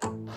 can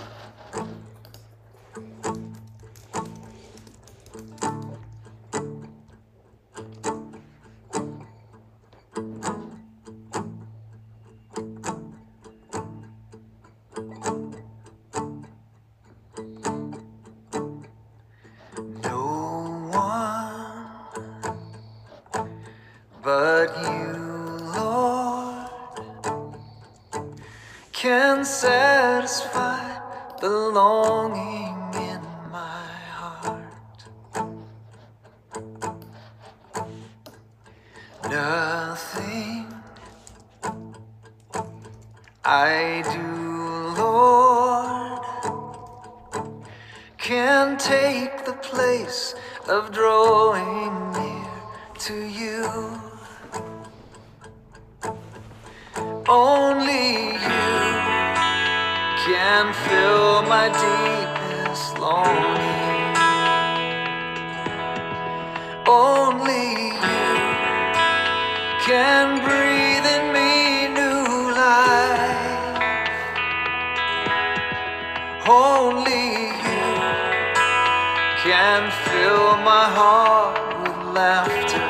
can fill my heart with laughter.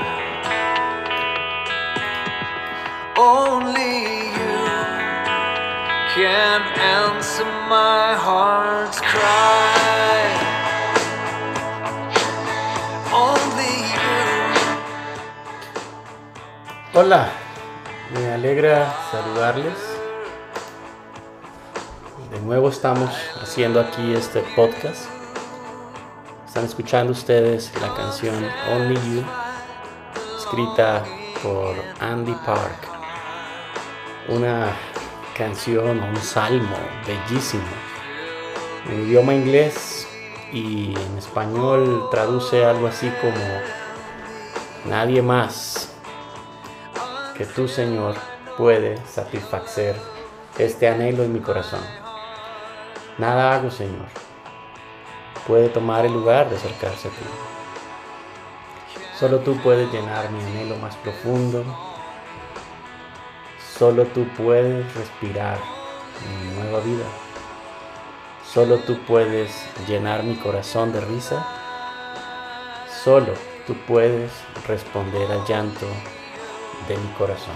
Only can answer my heart's cry. Only you. Hola, me alegra saludarles. De nuevo estamos haciendo aquí este podcast. Están escuchando ustedes la canción Only You, escrita por Andy Park. Una canción un salmo bellísimo en idioma inglés y en español traduce algo así como nadie más que tú Señor puede satisfacer este anhelo en mi corazón. Nada hago Señor puede tomar el lugar de acercarse a ti. Solo tú puedes llenar mi anhelo más profundo Solo tú puedes respirar mi nueva vida. Solo tú puedes llenar mi corazón de risa. Solo tú puedes responder al llanto de mi corazón.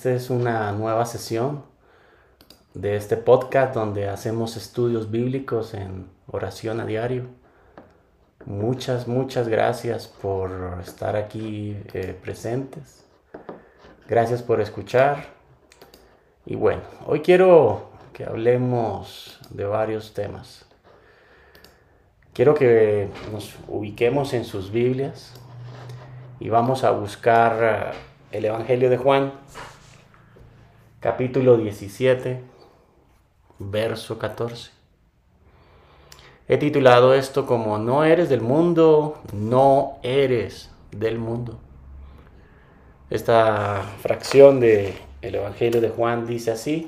Esta es una nueva sesión de este podcast donde hacemos estudios bíblicos en oración a diario. Muchas, muchas gracias por estar aquí eh, presentes. Gracias por escuchar. Y bueno, hoy quiero que hablemos de varios temas. Quiero que nos ubiquemos en sus Biblias y vamos a buscar eh, el Evangelio de Juan, capítulo 17, verso 14. He titulado esto como No eres del mundo, no eres del mundo. Esta fracción del el Evangelio de Juan dice así,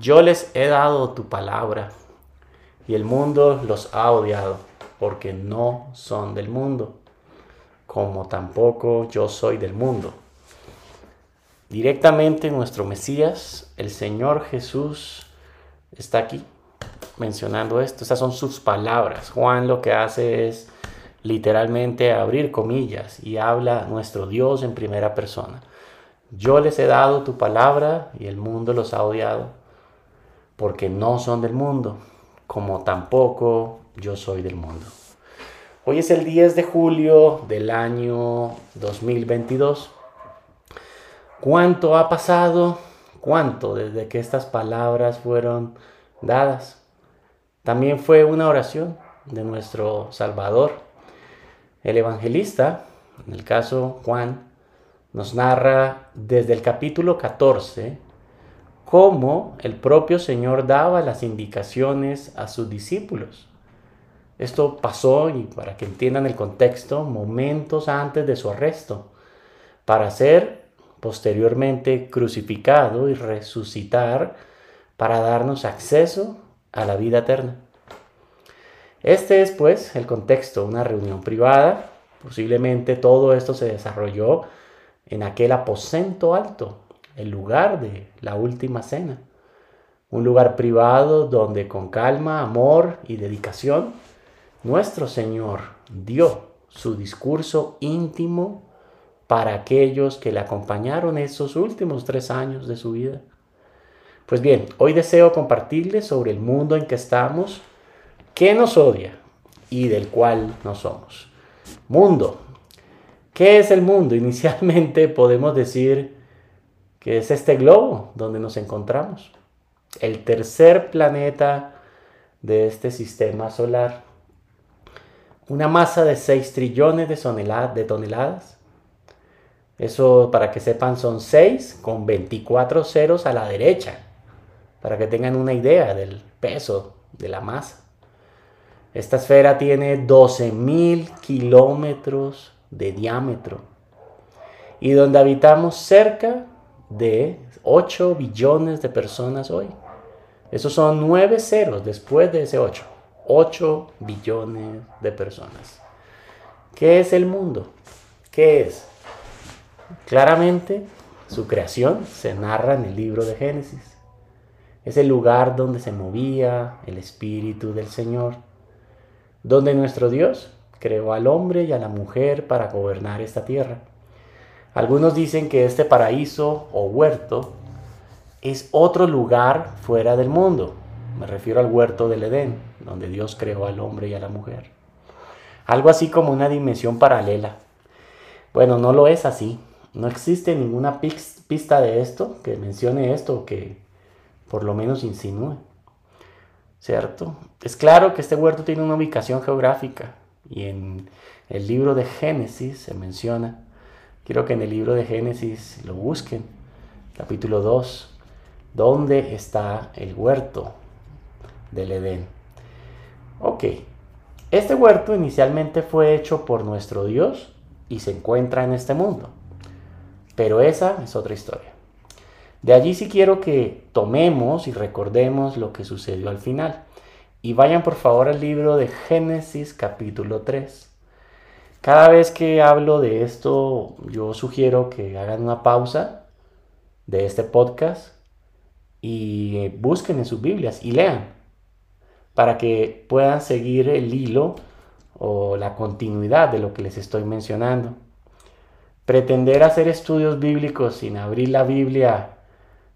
yo les he dado tu palabra y el mundo los ha odiado porque no son del mundo como tampoco yo soy del mundo. Directamente nuestro Mesías, el Señor Jesús, está aquí mencionando esto. Esas son sus palabras. Juan lo que hace es literalmente abrir comillas y habla nuestro Dios en primera persona. Yo les he dado tu palabra y el mundo los ha odiado porque no son del mundo, como tampoco yo soy del mundo. Hoy es el 10 de julio del año 2022. ¿Cuánto ha pasado? ¿Cuánto desde que estas palabras fueron dadas? También fue una oración de nuestro Salvador. El evangelista, en el caso Juan, nos narra desde el capítulo 14 cómo el propio Señor daba las indicaciones a sus discípulos Esto pasó, y para que entiendan el contexto, momentos antes de su arresto, para ser posteriormente crucificado y resucitar para darnos acceso a la vida eterna. Este es pues el contexto, una reunión privada. Posiblemente todo esto se desarrolló en aquel aposento alto, el lugar de la última cena. Un lugar privado donde con calma, amor y dedicación nuestro Señor dio su discurso íntimo para aquellos que le acompañaron esos últimos tres años de su vida. Pues bien, hoy deseo compartirles sobre el mundo en que estamos, que nos odia y del cual no somos. Mundo. ¿Qué es el mundo? Inicialmente podemos decir que es este globo donde nos encontramos, el tercer planeta de este sistema solar. Una masa de 6 trillones de toneladas. Eso, para que sepan, son 6 con 24 ceros a la derecha para que tengan una idea del peso de la masa. Esta esfera tiene 12.000 kilómetros de diámetro y donde habitamos cerca de 8 billones de personas hoy. Esos son 9 ceros después de ese 8. 8 billones de personas. ¿Qué es el mundo? ¿Qué es? Claramente, su creación se narra en el libro de Génesis. Es el lugar donde se movía el Espíritu del Señor, donde nuestro Dios creó al hombre y a la mujer para gobernar esta tierra. Algunos dicen que este paraíso o huerto es otro lugar fuera del mundo. Me refiero al huerto del Edén, donde Dios creó al hombre y a la mujer. Algo así como una dimensión paralela. Bueno, no lo es así. No existe ninguna pista de esto que mencione esto, que por lo menos insinúe. ¿Cierto? Es claro que este huerto tiene una ubicación geográfica y en el libro de Génesis se menciona. Quiero que en el libro de Génesis lo busquen. Capítulo 2. ¿Dónde está el huerto del Edén? Ok. Este huerto inicialmente fue hecho por nuestro Dios y se encuentra en este mundo. Pero esa es otra historia. De allí sí quiero que tomemos y recordemos lo que sucedió al final. Y vayan por favor al libro de Génesis capítulo 3. Cada vez que hablo de esto, yo sugiero que hagan una pausa de este podcast y busquen en sus Biblias y lean para que puedan seguir el hilo o la continuidad de lo que les estoy mencionando. Pretender hacer estudios bíblicos sin abrir la Biblia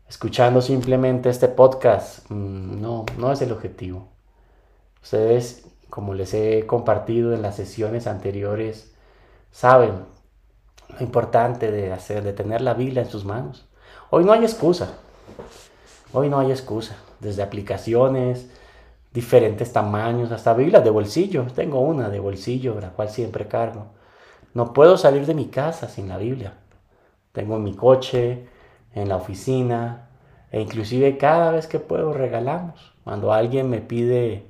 escuchando simplemente este podcast, mm, no, no es el objetivo. Ustedes, como les he compartido en las sesiones anteriores, saben lo importante de hacer, de tener la Biblia en sus manos. Hoy no hay excusa. Hoy no hay excusa. Desde aplicaciones, diferentes tamaños, hasta Biblias de bolsillo. Tengo una de bolsillo, la cual siempre cargo. No puedo salir de mi casa sin la Biblia. Tengo en mi coche, en la oficina e inclusive cada vez que puedo regalamos. Cuando alguien me pide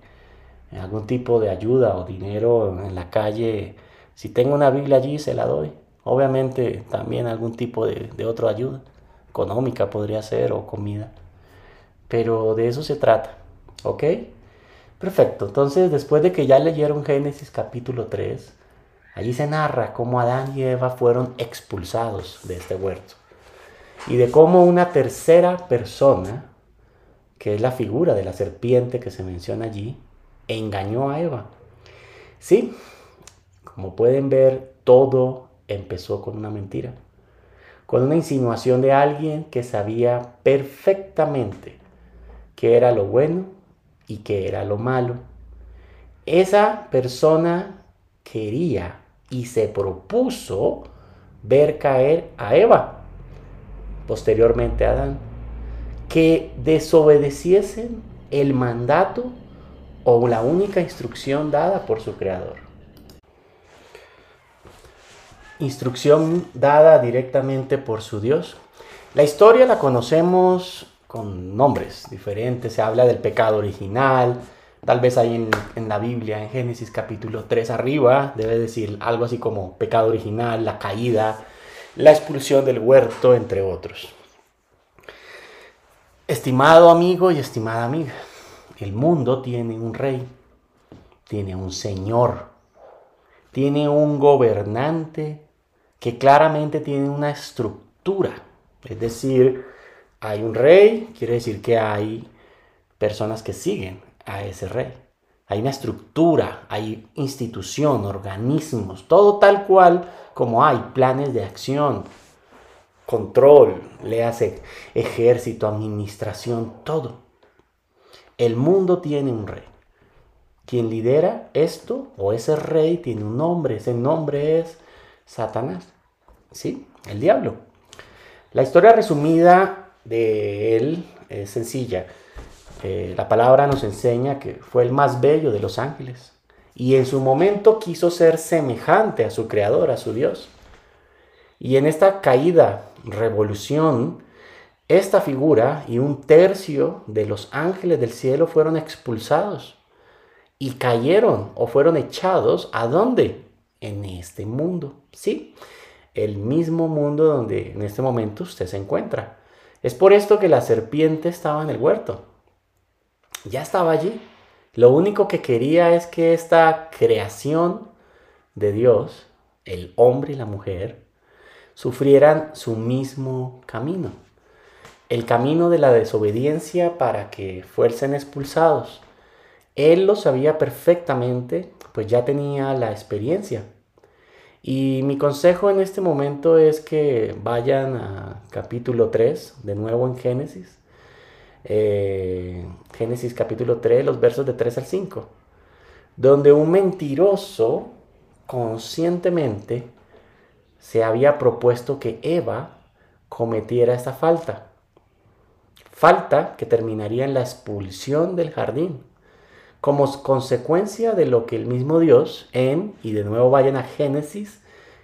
algún tipo de ayuda o dinero en la calle, si tengo una Biblia allí se la doy. Obviamente también algún tipo de, de otra ayuda, económica podría ser o comida. Pero de eso se trata, ¿ok? Perfecto, entonces después de que ya leyeron Génesis capítulo 3, allí se narra cómo Adán y Eva fueron expulsados de este huerto y de cómo una tercera persona, que es la figura de la serpiente que se menciona allí, engañó a Eva. Sí, como pueden ver, todo empezó con una mentira, con una insinuación de alguien que sabía perfectamente qué era lo bueno y qué era lo malo. Esa persona quería y se propuso ver caer a Eva posteriormente a Adán, que desobedeciesen el mandato o la única instrucción dada por su creador. Instrucción dada directamente por su Dios. La historia la conocemos con nombres diferentes. Se habla del pecado original, Tal vez ahí en, en, la Biblia, en Génesis capítulo 3 arriba, debe decir algo así como pecado original, la caída, la expulsión del huerto, entre otros. Estimado amigo y estimada amiga, el mundo tiene un rey, tiene un señor, tiene un gobernante que claramente tiene una estructura. Es decir, hay un rey, quiere decir que hay personas que siguen a ese rey. Hay una estructura, hay institución, organismos, todo tal cual como hay planes de acción, control, le hace ejército, administración, todo. El mundo tiene un rey. Quien lidera esto o ese rey tiene un nombre, ese nombre es Satanás, ¿sí? El diablo. La historia resumida de él es sencilla. Eh, la palabra nos enseña que fue el más bello de los ángeles y en su momento quiso ser semejante a su creador, a su Dios. Y en esta caída, revolución, esta figura y un tercio de los ángeles del cielo fueron expulsados y cayeron o fueron echados a dónde? En este mundo. Sí, el mismo mundo donde en este momento usted se encuentra. Es por esto que la serpiente estaba en el huerto. Ya estaba allí. Lo único que quería es que esta creación de Dios, el hombre y la mujer, sufrieran su mismo camino. El camino de la desobediencia para que fuesen expulsados. Él lo sabía perfectamente, pues ya tenía la experiencia. Y mi consejo en este momento es que vayan a capítulo 3, de nuevo en Génesis. Eh, Génesis capítulo 3, los versos de 3 al 5. Donde un mentiroso conscientemente se había propuesto que Eva cometiera esta falta. Falta que terminaría en la expulsión del jardín como consecuencia de lo que el mismo Dios en, y de nuevo vayan a Génesis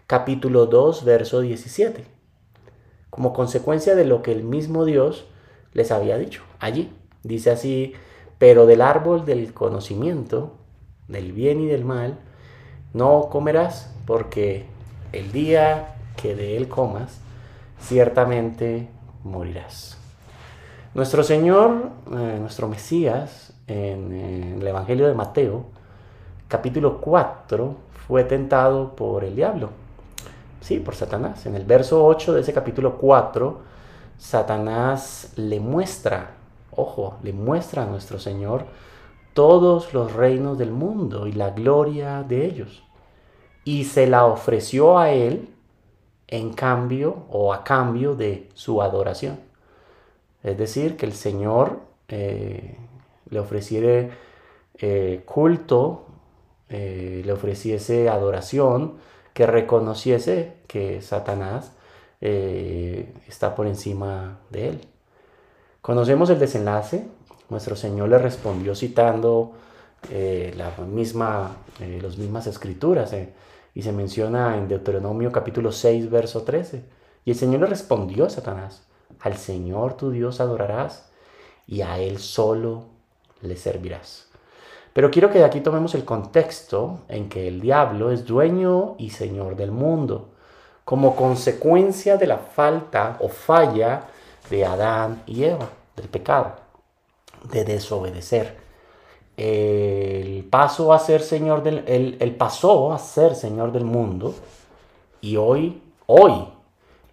capítulo 2, verso 17, como consecuencia de lo que el mismo Dios les había dicho allí. Dice así, pero del árbol del conocimiento, del bien y del mal, no comerás, porque el día que de él comas, ciertamente morirás. Nuestro Señor, eh, nuestro Mesías, en, el Evangelio de Mateo, capítulo 4, fue tentado por el diablo. Sí, por Satanás. En el verso 8 de ese capítulo 4, Satanás le muestra, ojo, le muestra a nuestro Señor todos los reinos del mundo y la gloria de ellos. Y se la ofreció a él en cambio o a cambio de su adoración. Es decir, que el Señor eh, le ofreciere eh, culto, eh, le ofreciese adoración, que reconociese que Satanás está por encima de él. Conocemos el desenlace. Nuestro Señor le respondió citando la misma, las mismas escrituras y se menciona en Deuteronomio capítulo 6, verso 13. Y el Señor le respondió a Satanás, al Señor tu Dios adorarás y a Él solo le servirás. Pero quiero que de aquí tomemos el contexto en que el diablo es dueño y señor del mundo, como consecuencia de la falta o falla de Adán y Eva, del pecado, de desobedecer. El paso a ser señor del, el, pasó a ser señor del mundo y hoy, hoy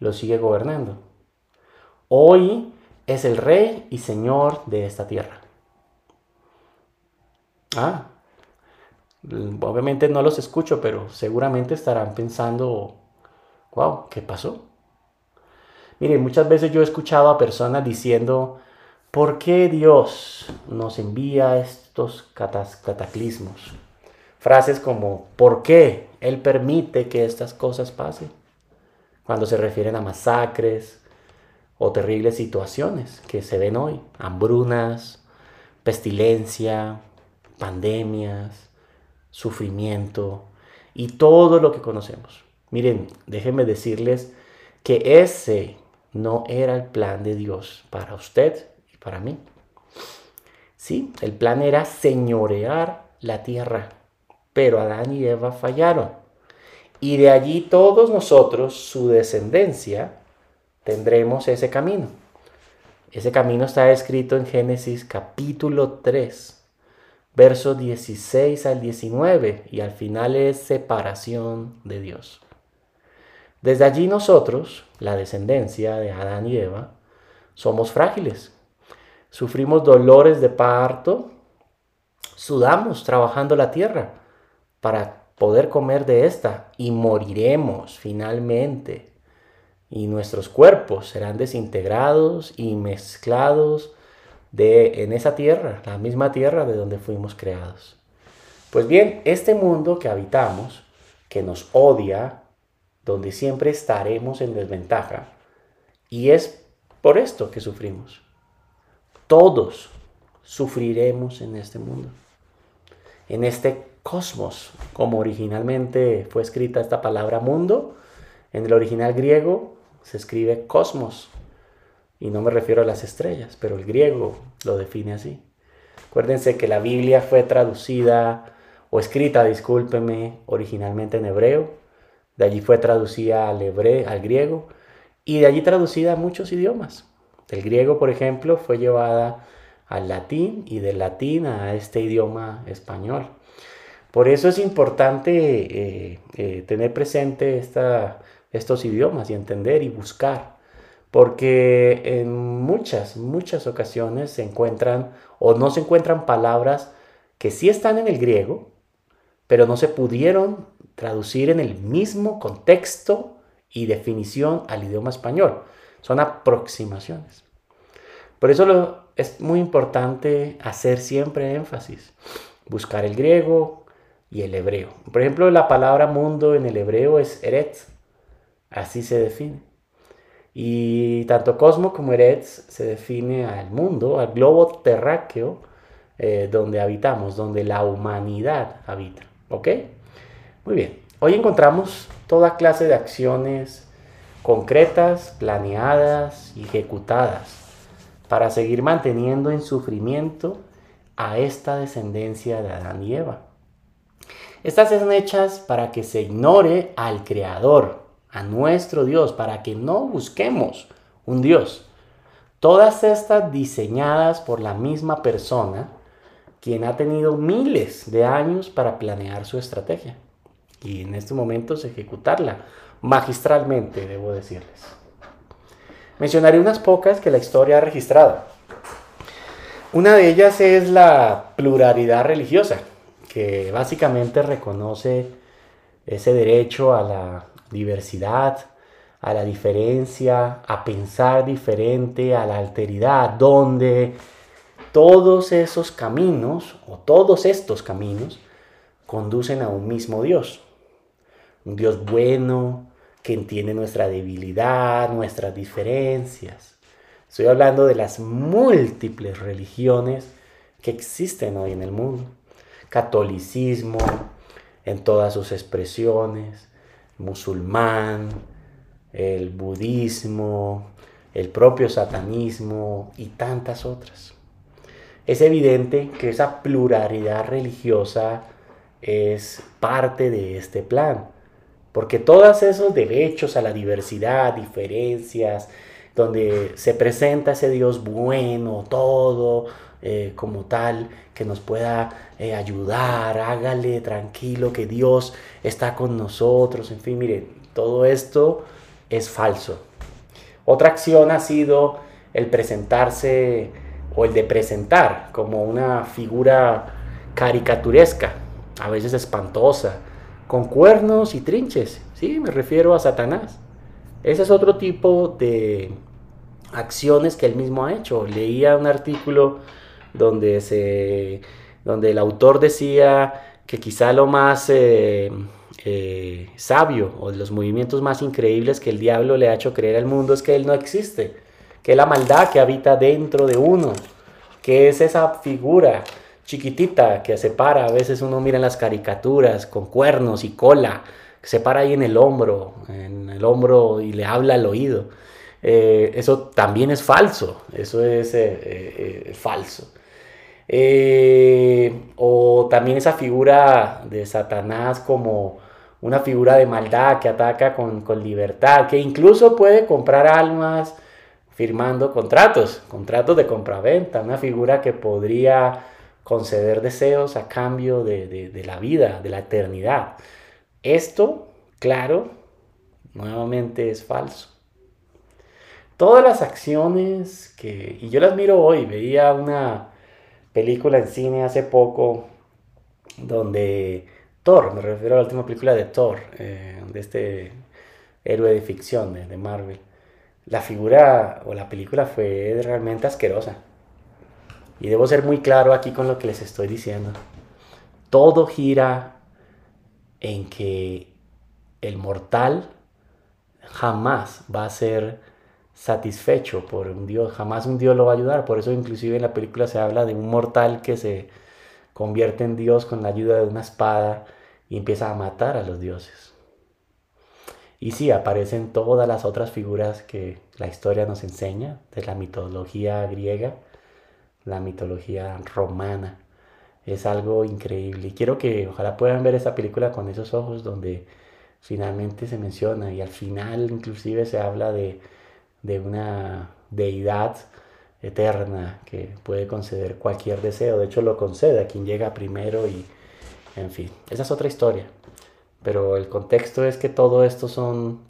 lo sigue gobernando. Hoy es el rey y señor de esta tierra. Ah, obviamente no los escucho, pero seguramente estarán pensando, wow, ¿qué pasó? Mire, muchas veces yo he escuchado a personas diciendo, ¿por qué Dios nos envía estos cataclismos? Frases como, ¿por qué Él permite que estas cosas pasen? Cuando se refieren a masacres o terribles situaciones que se ven hoy, hambrunas, pestilencia, pandemias, sufrimiento y todo lo que conocemos. Miren, déjenme decirles que ese no era el plan de Dios para usted y para mí. Sí, el plan era señorear la tierra, pero Adán y Eva fallaron. Y de allí todos nosotros, su descendencia, tendremos ese camino. Ese camino está escrito en Génesis capítulo 3, versos 16 al 19, y al final es separación de Dios. Desde allí nosotros, la descendencia de Adán y Eva, somos frágiles. Sufrimos dolores de parto, sudamos trabajando la tierra para poder comer de esta y moriremos finalmente. Y nuestros cuerpos serán desintegrados y mezclados de, en esa tierra, la misma tierra de donde fuimos creados. Pues bien, este mundo que habitamos, que nos odia, donde siempre estaremos en desventaja, y es por esto que sufrimos. Todos sufriremos en este mundo, en este cosmos, como originalmente fue escrita esta palabra mundo. En el original griego se escribe cosmos, y no me refiero a las estrellas, pero el griego lo define así. Acuérdense que la Biblia fue traducida o escrita, discúlpeme, originalmente en hebreo, de allí fue traducida al, hebreo, al griego y de allí traducida a muchos idiomas. Del griego, por ejemplo, fue llevada al latín y del latín a este idioma español. Por eso es importante eh, eh, tener presente estos idiomas y entender y buscar, porque en muchas, muchas ocasiones se encuentran o no se encuentran palabras que sí están en el griego, pero no se pudieron traducir en el mismo contexto y definición al idioma español. Son aproximaciones. Por eso es muy importante hacer siempre énfasis, buscar el griego, y el hebreo. Por ejemplo, la palabra mundo en el hebreo es Eretz, así se define. Y tanto cosmo como Eretz se define al mundo, al globo terráqueo eh, donde habitamos, donde la humanidad habita. ¿Ok? Muy bien. Hoy encontramos toda clase de acciones concretas, planeadas y ejecutadas para seguir manteniendo en sufrimiento a esta descendencia de Adán y Eva. Estas son hechas para que se ignore al Creador, a nuestro Dios, para que no busquemos un Dios. Todas estas diseñadas por la misma persona, quien ha tenido miles de años para planear su estrategia y en estos momentos ejecutarla magistralmente, debo decirles. Mencionaré unas pocas que la historia ha registrado. Una de ellas es la pluralidad religiosa que básicamente reconoce ese derecho a la diversidad, a la diferencia, a pensar diferente, a la alteridad, donde todos esos caminos o todos estos caminos conducen a un mismo Dios. Un Dios bueno que entiende nuestra debilidad, nuestras diferencias. Estoy hablando de las múltiples religiones que existen hoy en el mundo catolicismo en todas sus expresiones, musulmán, el budismo, el propio satanismo y tantas otras. Es evidente que esa pluralidad religiosa es parte de este plan, porque todos esos derechos a la diversidad, diferencias, donde se presenta ese Dios bueno, todo, eh, como tal, que nos pueda eh, ayudar, hágale tranquilo que Dios está con nosotros, en fin, mire, todo esto es falso. Otra acción ha sido el presentarse o el de presentar como una figura caricaturesca, a veces espantosa, con cuernos y trinches, sí, me refiero a Satanás. Ese es otro tipo de acciones que él mismo ha hecho. Leía un artículo donde, se, donde el autor decía que quizá lo más eh, eh, sabio o de los movimientos más increíbles que el diablo le ha hecho creer al mundo es que él no existe, que es la maldad que habita dentro de uno, que es esa figura chiquitita que se para, a veces uno mira en las caricaturas con cuernos y cola, que se para ahí en el hombro, en el hombro y le habla al oído. Eh, eso también es falso, eso es falso. Eh, o también esa figura de Satanás como una figura de maldad que ataca con, con libertad, que incluso puede comprar almas firmando contratos, contratos de compraventa, una figura que podría conceder deseos a cambio de, la vida, de la eternidad. Esto, claro, nuevamente es falso. Todas las acciones que, y yo las miro hoy, veía una película en cine hace poco donde Thor, me refiero a la última película de Thor, eh, de este héroe de ficción de Marvel, la figura o la película fue realmente asquerosa. Y debo ser muy claro aquí con lo que les estoy diciendo. Todo gira en que el mortal jamás va a ser satisfecho por un Dios, jamás un Dios lo va a ayudar. Por eso inclusive en la película se habla de un mortal que se convierte en Dios con la ayuda de una espada y empieza a matar a los dioses. Y sí, aparecen todas las otras figuras que la historia nos enseña, de la mitología griega, la mitología romana. Es algo increíble. Y quiero que ojalá puedan ver esa película con esos ojos donde finalmente se menciona y al final inclusive se habla de, de una deidad eterna que puede conceder cualquier deseo. De hecho lo concede a quien llega primero y en fin, esa es otra historia. Pero el contexto es que todo esto son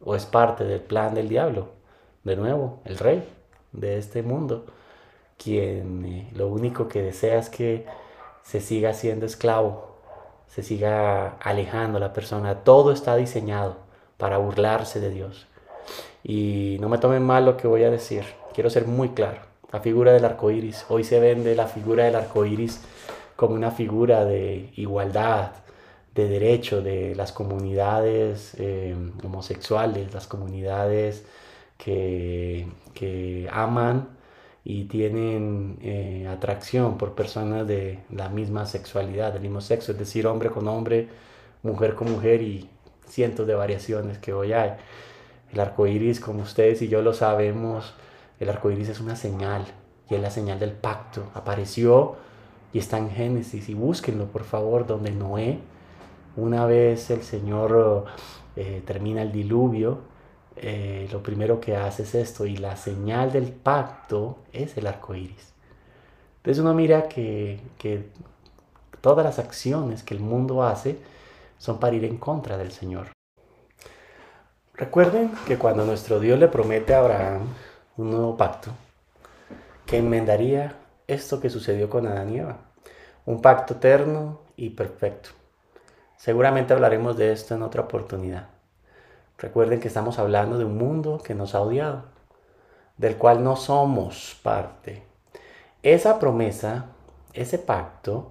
o es parte del plan del diablo. De nuevo, el rey de este mundo quien eh, lo único que desea es que se siga siendo esclavo, se siga alejando la persona. Todo está diseñado para burlarse de Dios. Y no me tomen mal lo que voy a decir, quiero ser muy claro. La figura del arco iris, hoy se vende la figura del arco iris como una figura de igualdad, de derecho de las comunidades eh, homosexuales, las comunidades que, que aman y tienen eh, atracción por personas de la misma sexualidad, del mismo sexo, es decir, hombre con hombre, mujer con mujer y cientos de variaciones que hoy hay. El arco iris, como ustedes y yo lo sabemos, el arco iris es una señal y es la señal del pacto. Apareció y está en Génesis y búsquenlo por favor, donde Noé, una vez el Señor eh, termina el diluvio, eh, lo primero que hace es esto y la señal del pacto es el arco iris. Entonces uno mira que, que todas las acciones que el mundo hace son para ir en contra del Señor. Recuerden que cuando nuestro Dios le promete a Abraham un nuevo pacto, que enmendaría esto que sucedió con Adán y Eva, un pacto eterno y perfecto. Seguramente hablaremos de esto en otra oportunidad. Recuerden que estamos hablando de un mundo que nos ha odiado, del cual no somos parte. Esa promesa, ese pacto,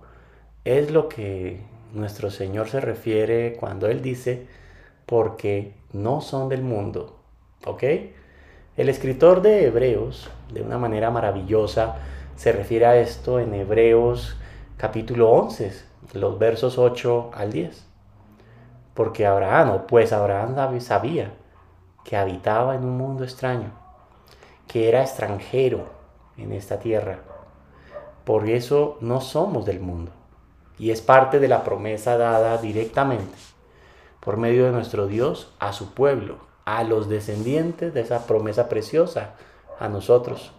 es lo que nuestro Señor se refiere cuando Él dice, porque no son del mundo. ¿Ok? El escritor de Hebreos, de una manera maravillosa, se refiere a esto en Hebreos capítulo 11, los versos 8 al 10. Porque Abraham, pues Abraham sabía que habitaba en un mundo extraño, que era extranjero en esta tierra. Por eso no somos del mundo. Y es parte de la promesa dada directamente por medio de nuestro Dios a su pueblo, a los descendientes de esa promesa preciosa, a nosotros.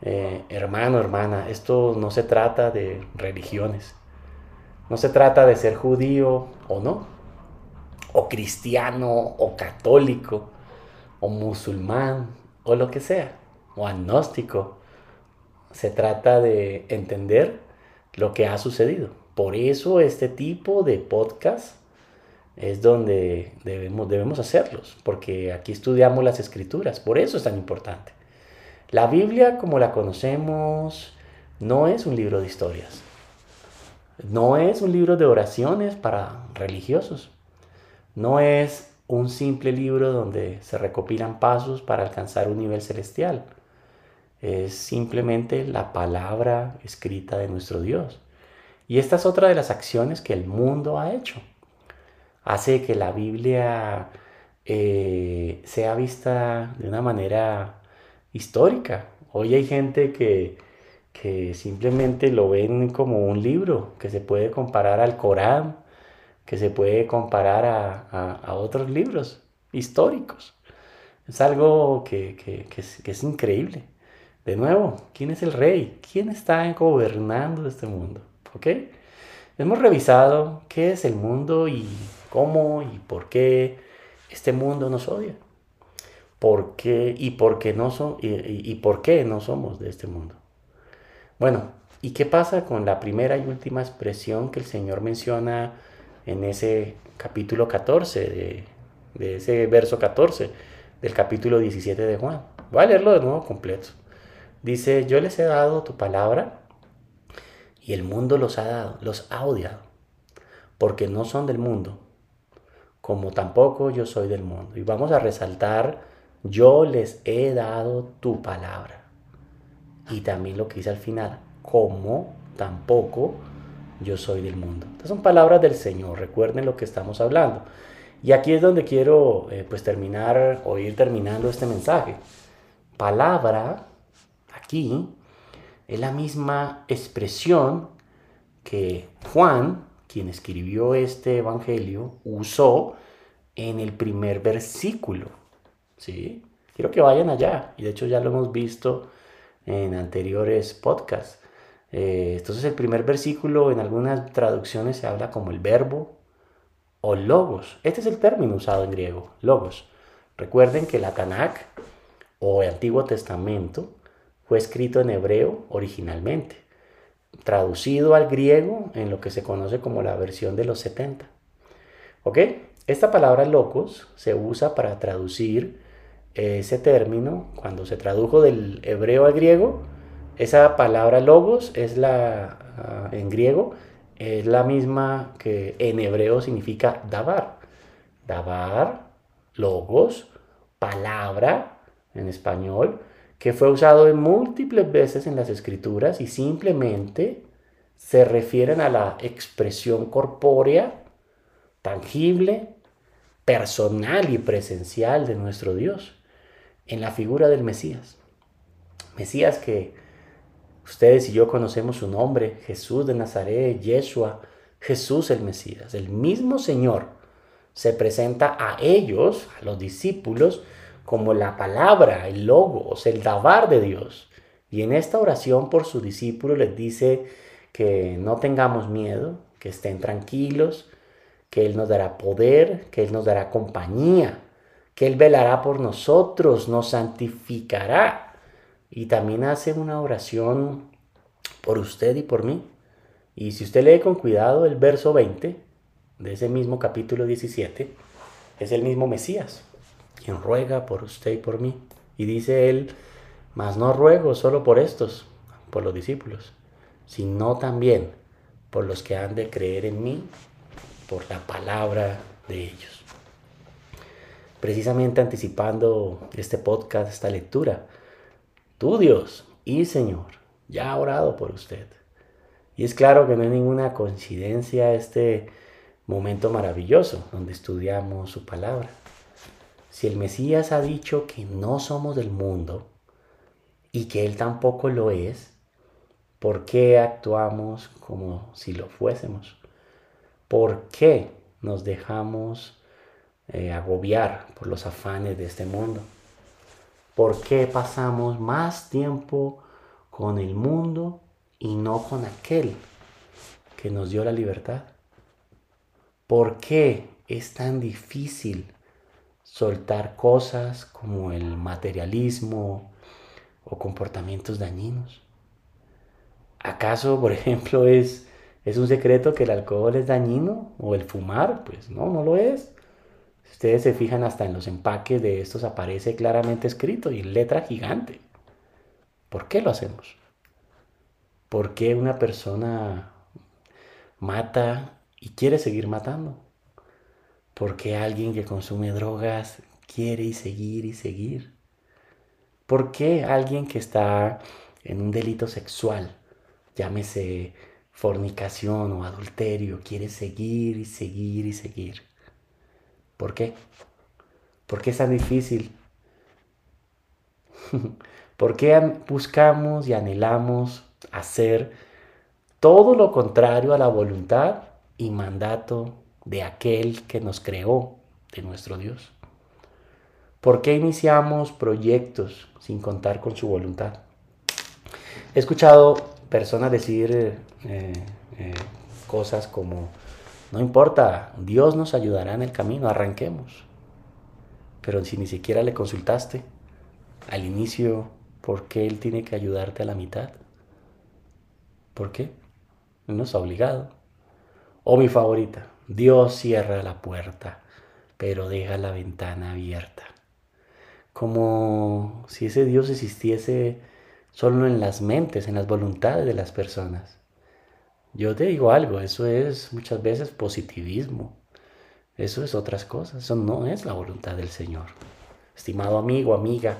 Eh, hermano, hermana, esto no se trata de religiones. No se trata de ser judío o no o cristiano, o católico, o musulmán, o lo que sea, o agnóstico. Se trata de entender lo que ha sucedido. Por eso este tipo de podcast es donde debemos, hacerlos, porque aquí estudiamos las escrituras, por eso es tan importante. La Biblia, como la conocemos, no es un libro de historias, no es un libro de oraciones para religiosos, no es un simple libro donde se recopilan pasos para alcanzar un nivel celestial. Es simplemente la palabra escrita de nuestro Dios. Y esta es otra de las acciones que el mundo ha hecho. Hace que la Biblia eh, sea vista de una manera histórica. Hoy hay gente que, que simplemente lo ven como un libro que se puede comparar al Corán, que se puede comparar a, otros libros históricos. Es algo que, es, que, es, increíble. De nuevo, ¿quién es el rey? ¿Quién está gobernando este mundo? ¿Ok? Hemos revisado qué es el mundo y cómo y por qué este mundo nos odia. ¿Por qué y por qué no, son, y, por qué no somos de este mundo? Bueno, ¿y qué pasa con la primera y última expresión que el Señor menciona en ese capítulo 14, de, ese verso 14 del capítulo 17 de Juan? Voy a leerlo de nuevo completo. Dice, yo les he dado tu palabra y el mundo los ha dado, los ha odiado, porque no son del mundo, como tampoco yo soy del mundo. Y vamos a resaltar, yo les he dado tu palabra. Y también lo que dice al final, como tampoco yo soy del mundo. Estas son palabras del Señor, recuerden lo que estamos hablando. Y aquí es donde quiero eh, pues terminar o ir terminando este mensaje. Palabra, aquí, es la misma expresión que Juan quien escribió este evangelio, usó en el primer versículo. ¿sí? Quiero que vayan allá, y de hecho ya lo hemos visto en anteriores podcasts. Eh, entonces el primer versículo en algunas traducciones se habla como el verbo o logos. Este es el término usado en griego, logos. Recuerden que la Tanakh o el Antiguo Testamento fue escrito en hebreo originalmente traducido al griego en lo que se conoce como la versión de los 70. ¿Ok? Esta palabra locos se usa para traducir ese término cuando se tradujo del hebreo al griego. Esa palabra logos es la ah, en griego es la misma que en hebreo significa dabar. Dabar, logos, palabra en español, que fue usado en múltiples veces en las escrituras y simplemente se refieren a la expresión corpórea, tangible, personal y presencial de nuestro Dios en la figura del Mesías. Mesías que ustedes y yo conocemos su nombre, Jesús de Nazaret, Yeshua, Jesús el Mesías. El mismo Señor se presenta a ellos, a los discípulos, como la palabra, el logos, el dabar de Dios. Y en esta oración por su discípulo les dice que no tengamos miedo, que estén tranquilos, que Él nos dará poder, que Él nos dará compañía, que Él velará por nosotros, nos santificará. Y también hace una oración por usted y por mí. Y si usted lee con cuidado el verso 20 de ese mismo capítulo 17, es el mismo Mesías quien ruega por usted y por mí. Y dice él, mas no ruego solo por estos, por los discípulos, sino también por los que han de creer en mí, por la palabra de ellos. Precisamente anticipando este podcast, esta lectura, tú Dios y Señor, ya ha orado por usted. Y es claro que no hay ninguna coincidencia este momento maravilloso donde estudiamos su palabra. Si el Mesías ha dicho que no somos del mundo y que Él tampoco lo es, ¿por qué actuamos como si lo fuésemos? ¿Por qué nos dejamos eh, agobiar por los afanes de este mundo? ¿Por qué pasamos más tiempo con el mundo y no con aquel que nos dio la libertad? ¿Por qué es tan difícil soltar cosas como el materialismo o comportamientos dañinos. ¿Acaso, por ejemplo, es, es un secreto que el alcohol es dañino o el fumar? Pues no, no lo es. Ustedes se fijan hasta en los empaques de estos aparece claramente escrito y en letra gigante. ¿Por qué lo hacemos? ¿Por qué una persona mata y quiere seguir matando? ¿Por qué alguien que consume drogas quiere seguir y seguir? ¿Por qué alguien que está en un delito sexual, llámese fornicación o adulterio, quiere seguir y seguir y seguir? ¿Por qué? ¿Por qué es tan difícil? ¿Por qué buscamos y anhelamos hacer todo lo contrario a la voluntad y mandato de aquel que nos creó, de nuestro Dios. ¿Por qué iniciamos proyectos sin contar con su voluntad? He escuchado personas decir eh, eh, cosas como, no importa, Dios nos ayudará en el camino, arranquemos. Pero si ni siquiera le consultaste al inicio, ¿por qué Él tiene que ayudarte a la mitad? ¿Por qué? No es obligado. O mi favorita, Dios cierra la puerta, pero deja la ventana abierta. Como si ese Dios existiese solo en las mentes, en las voluntades de las personas. Yo te digo algo, eso es muchas veces positivismo. Eso es otras cosas, eso no es la voluntad del Señor. Estimado amigo, amiga,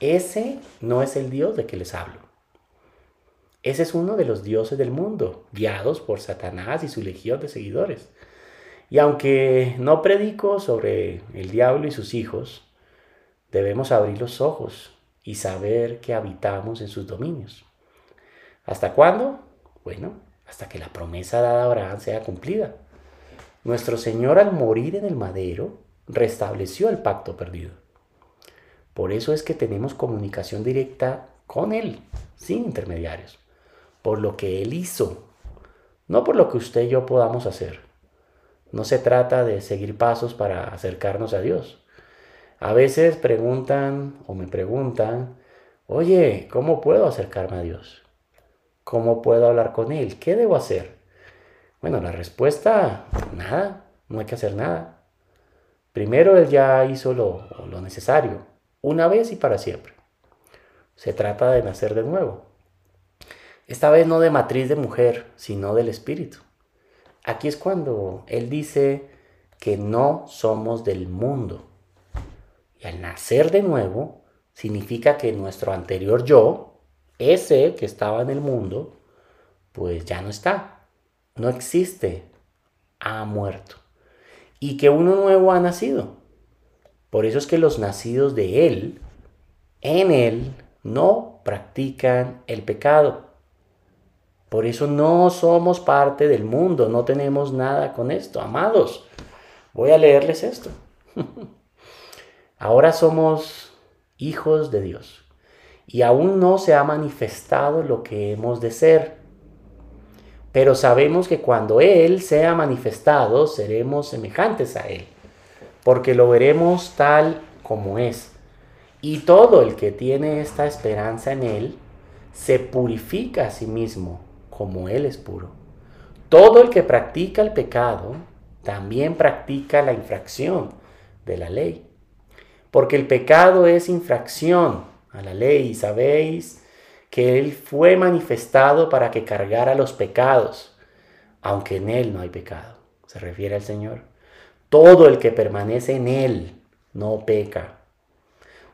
ese no es el Dios de que les hablo. Ese es uno de los dioses del mundo, guiados por Satanás y su legión de seguidores. Y aunque no predico sobre el diablo y sus hijos, debemos abrir los ojos y saber que habitamos en sus dominios. ¿Hasta cuándo? Bueno, hasta que la promesa dada a Abraham sea cumplida. Nuestro Señor al morir en el madero restableció el pacto perdido. Por eso es que tenemos comunicación directa con Él, sin intermediarios, por lo que Él hizo, no por lo que usted y yo podamos hacer. No se trata de seguir pasos para acercarnos a Dios. A veces preguntan o me preguntan, oye, ¿cómo puedo acercarme a Dios? ¿Cómo puedo hablar con Él? ¿Qué debo hacer? Bueno, la respuesta, nada, no hay que hacer nada. Primero Él ya hizo lo, lo necesario, una vez y para siempre. Se trata de nacer de nuevo. Esta vez no de matriz de mujer, sino del Espíritu. Aquí es cuando Él dice que no somos del mundo. Y al nacer de nuevo, significa que nuestro anterior yo, ese que estaba en el mundo, pues ya no está no existe, ha muerto. Y que uno nuevo ha nacido. Por eso es que los nacidos de Él, en Él, no practican el pecado. Por eso no somos parte del mundo, no tenemos nada con esto. Amados, voy a leerles esto. Ahora somos hijos de Dios y aún no se ha manifestado lo que hemos de ser pero sabemos que cuando Él sea manifestado, seremos semejantes a Él, porque lo veremos tal como es. Y todo el que tiene esta esperanza en Él, se purifica a sí mismo, como Él es puro. Todo el que practica el pecado, también practica la infracción de la ley. Porque el pecado es infracción a la ley, y sabéis que Él fue manifestado para que cargara los pecados, aunque en Él no hay pecado. Se refiere al Señor. Todo el que permanece en Él no peca.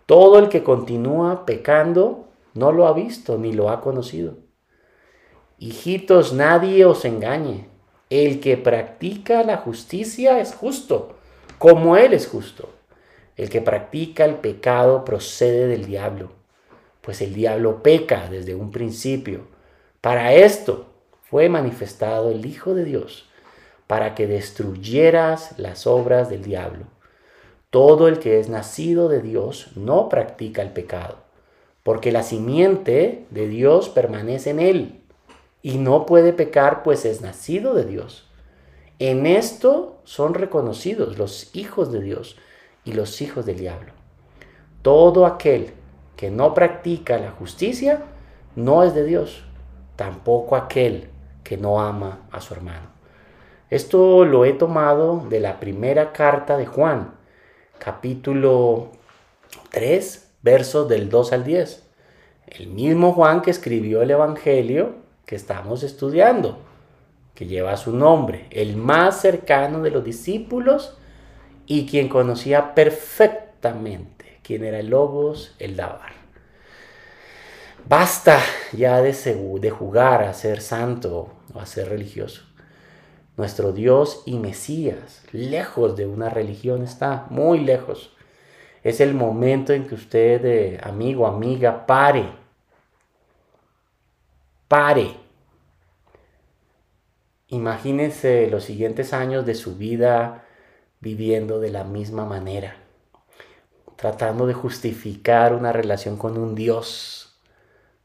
Todo el que continúa pecando no lo ha visto ni lo ha conocido. Hijitos, nadie os engañe. El que practica la justicia es justo, como Él es justo. El que practica el pecado procede del diablo pues el diablo peca desde un principio. Para esto fue manifestado el Hijo de Dios, para que destruyeras las obras del diablo. Todo el que es nacido de Dios no practica el pecado, porque la simiente de Dios permanece en él y no puede pecar, pues es nacido de Dios. En esto son reconocidos los hijos de Dios y los hijos del diablo. Todo aquel que no practica la justicia no es de Dios, tampoco aquel que no ama a su hermano. Esto lo he tomado de la primera carta de Juan, capítulo 3, versos del 2 al 10. El mismo Juan que escribió el Evangelio que estamos estudiando, que lleva su nombre, el más cercano de los discípulos y quien conocía perfectamente quién era el Logos, el Dabar. Basta ya de, jugar a ser santo o a ser religioso. Nuestro Dios y Mesías, lejos de una religión, está muy lejos. Es el momento en que usted, amigo, amiga, pare pare. Imagínese los siguientes años de su vida viviendo de la misma manera, tratando de justificar una relación con un Dios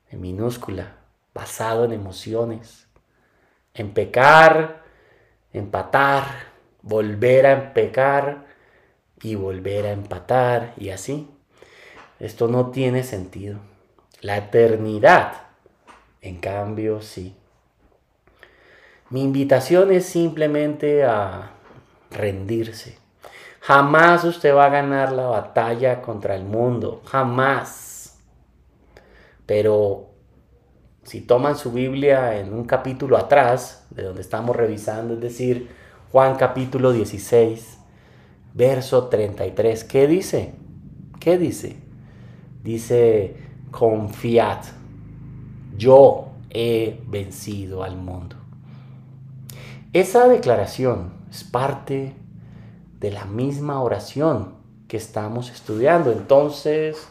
en minúscula, basado en emociones, en pecar, empatar, volver a pecar y volver a empatar y así. Esto no tiene sentido. La eternidad, en cambio, sí. Mi invitación es simplemente a rendirse. Jamás usted va a ganar la batalla contra el mundo, jamás. Pero si toman su Biblia en un capítulo atrás, de donde estamos revisando, es decir, Juan capítulo 16, verso 33, ¿qué dice? ¿Qué dice? Dice, confiad, yo he vencido al mundo. Esa declaración es parte de la misma oración que estamos estudiando. Entonces,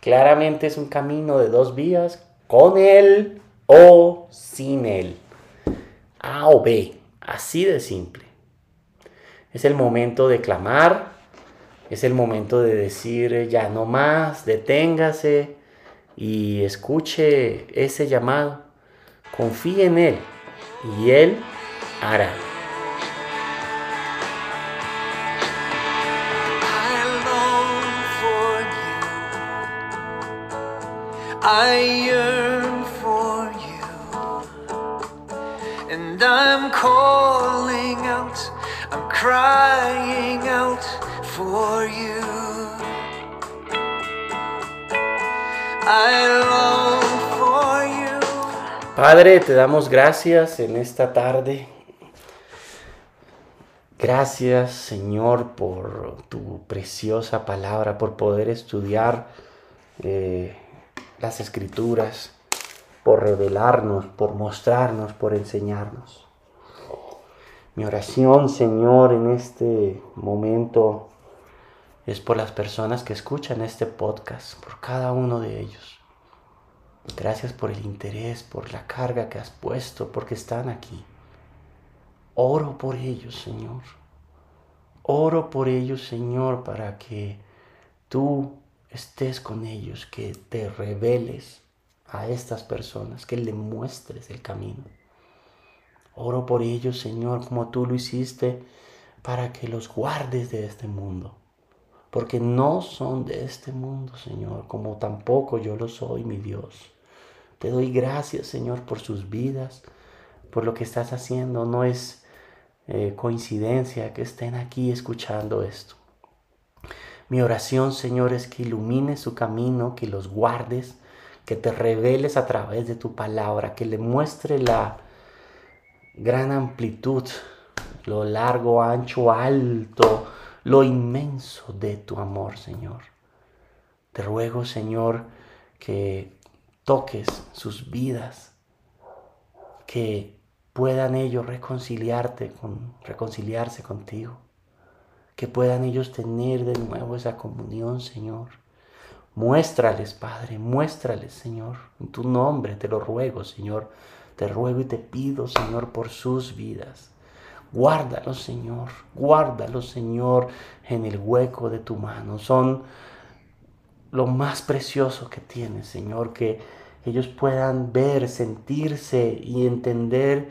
claramente es un camino de dos vías, con Él o sin Él. A o B, así de simple. Es el momento de clamar, es el momento de decir ya no más, deténgase y escuche ese llamado. Confíe en Él y Él hará. I yearn for you, and I'm calling out, I'm crying out for you. I long for you. Padre, te damos gracias en esta tarde. Gracias, Señor, por tu preciosa palabra, por poder estudiar. Eh, las escrituras, por revelarnos, por mostrarnos, por enseñarnos. Mi oración, Señor, en este momento es por las personas que escuchan este podcast, por cada uno de ellos. Gracias por el interés, por la carga que has puesto, porque están aquí. Oro por ellos, Señor. Oro por ellos, Señor, para que tú estés con ellos, que te reveles a estas personas, que le muestres el camino. Oro por ellos, Señor, como tú lo hiciste, para que los guardes de este mundo. Porque no son de este mundo, Señor, como tampoco yo lo soy, mi Dios. Te doy gracias, Señor, por sus vidas, por lo que estás haciendo. No es eh, coincidencia que estén aquí escuchando esto. Mi oración, Señor, es que ilumines su camino, que los guardes, que te reveles a través de tu palabra, que le muestre la gran amplitud, lo largo, ancho, alto, lo inmenso de tu amor, Señor. Te ruego, Señor, que toques sus vidas, que puedan ellos reconciliarte con, reconciliarse contigo que puedan ellos tener de nuevo esa comunión, Señor. Muéstrales, Padre, muéstrales, Señor. En tu nombre te lo ruego, Señor. Te ruego y te pido, Señor, por sus vidas. Guárdalos, Señor. Guárdalos, Señor, en el hueco de tu mano. Son lo más precioso que tienes, Señor, que ellos puedan ver, sentirse y entender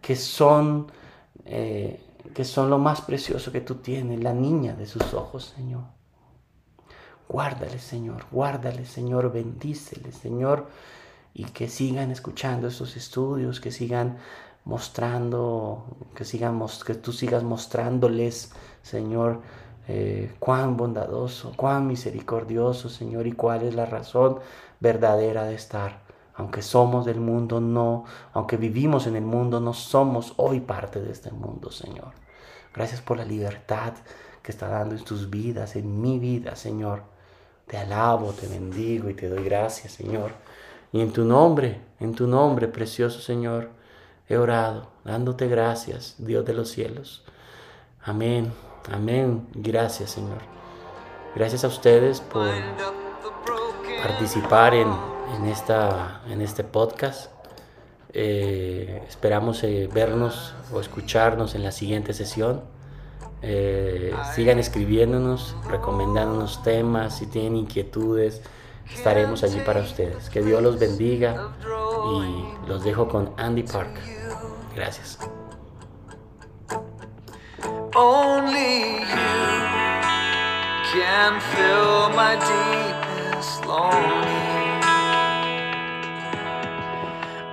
que son eh, que son lo más precioso que tú tienes, la niña de sus ojos, Señor. Guárdale, Señor, guárdale, Señor, bendícele, Señor, y que sigan escuchando estos estudios, que sigan mostrando, que, sigan, que tú sigas mostrándoles, Señor, eh, cuán bondadoso, cuán misericordioso, Señor, y cuál es la razón verdadera de estar aunque somos del mundo, no, aunque vivimos en el mundo, no somos hoy parte de este mundo, Señor. Gracias por la libertad que está dando en tus vidas, en mi vida, Señor. Te alabo, te bendigo y te doy gracias, Señor. Y en tu nombre, en tu nombre, precioso Señor, he orado, dándote gracias, Dios de los cielos. Amén, amén. Gracias, Señor. Gracias a ustedes por participar en, en, esta, en este podcast. Eh, esperamos eh, vernos o escucharnos en la siguiente sesión. Eh, sigan escribiéndonos, recomendándonos temas, si tienen inquietudes, estaremos allí para ustedes. Que Dios los bendiga y los dejo con Andy Park. Gracias.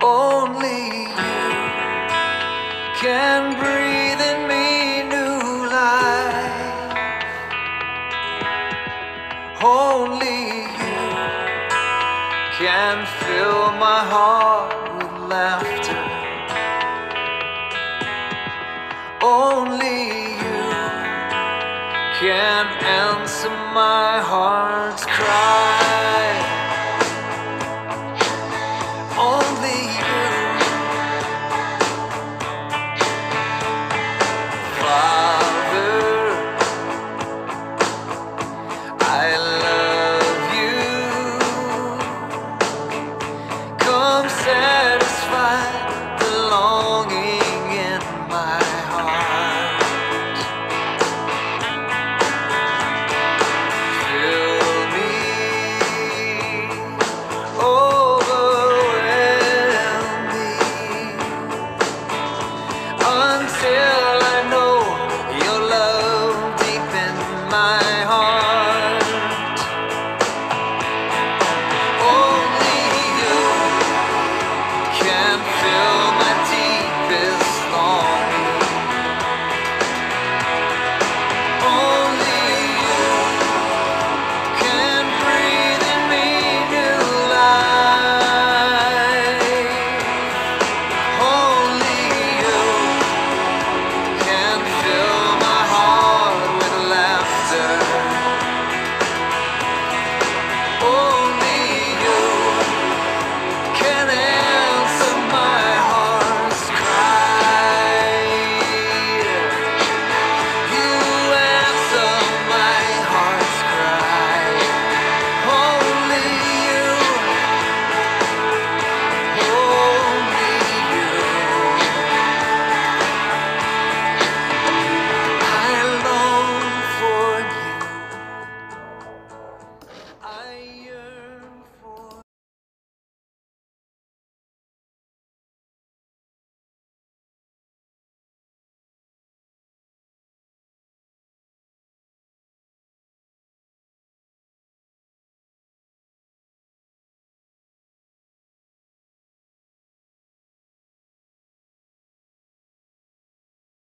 Only you can breathe in me new life. Only you can fill my heart with laughter. Only you can answer my heart's cry.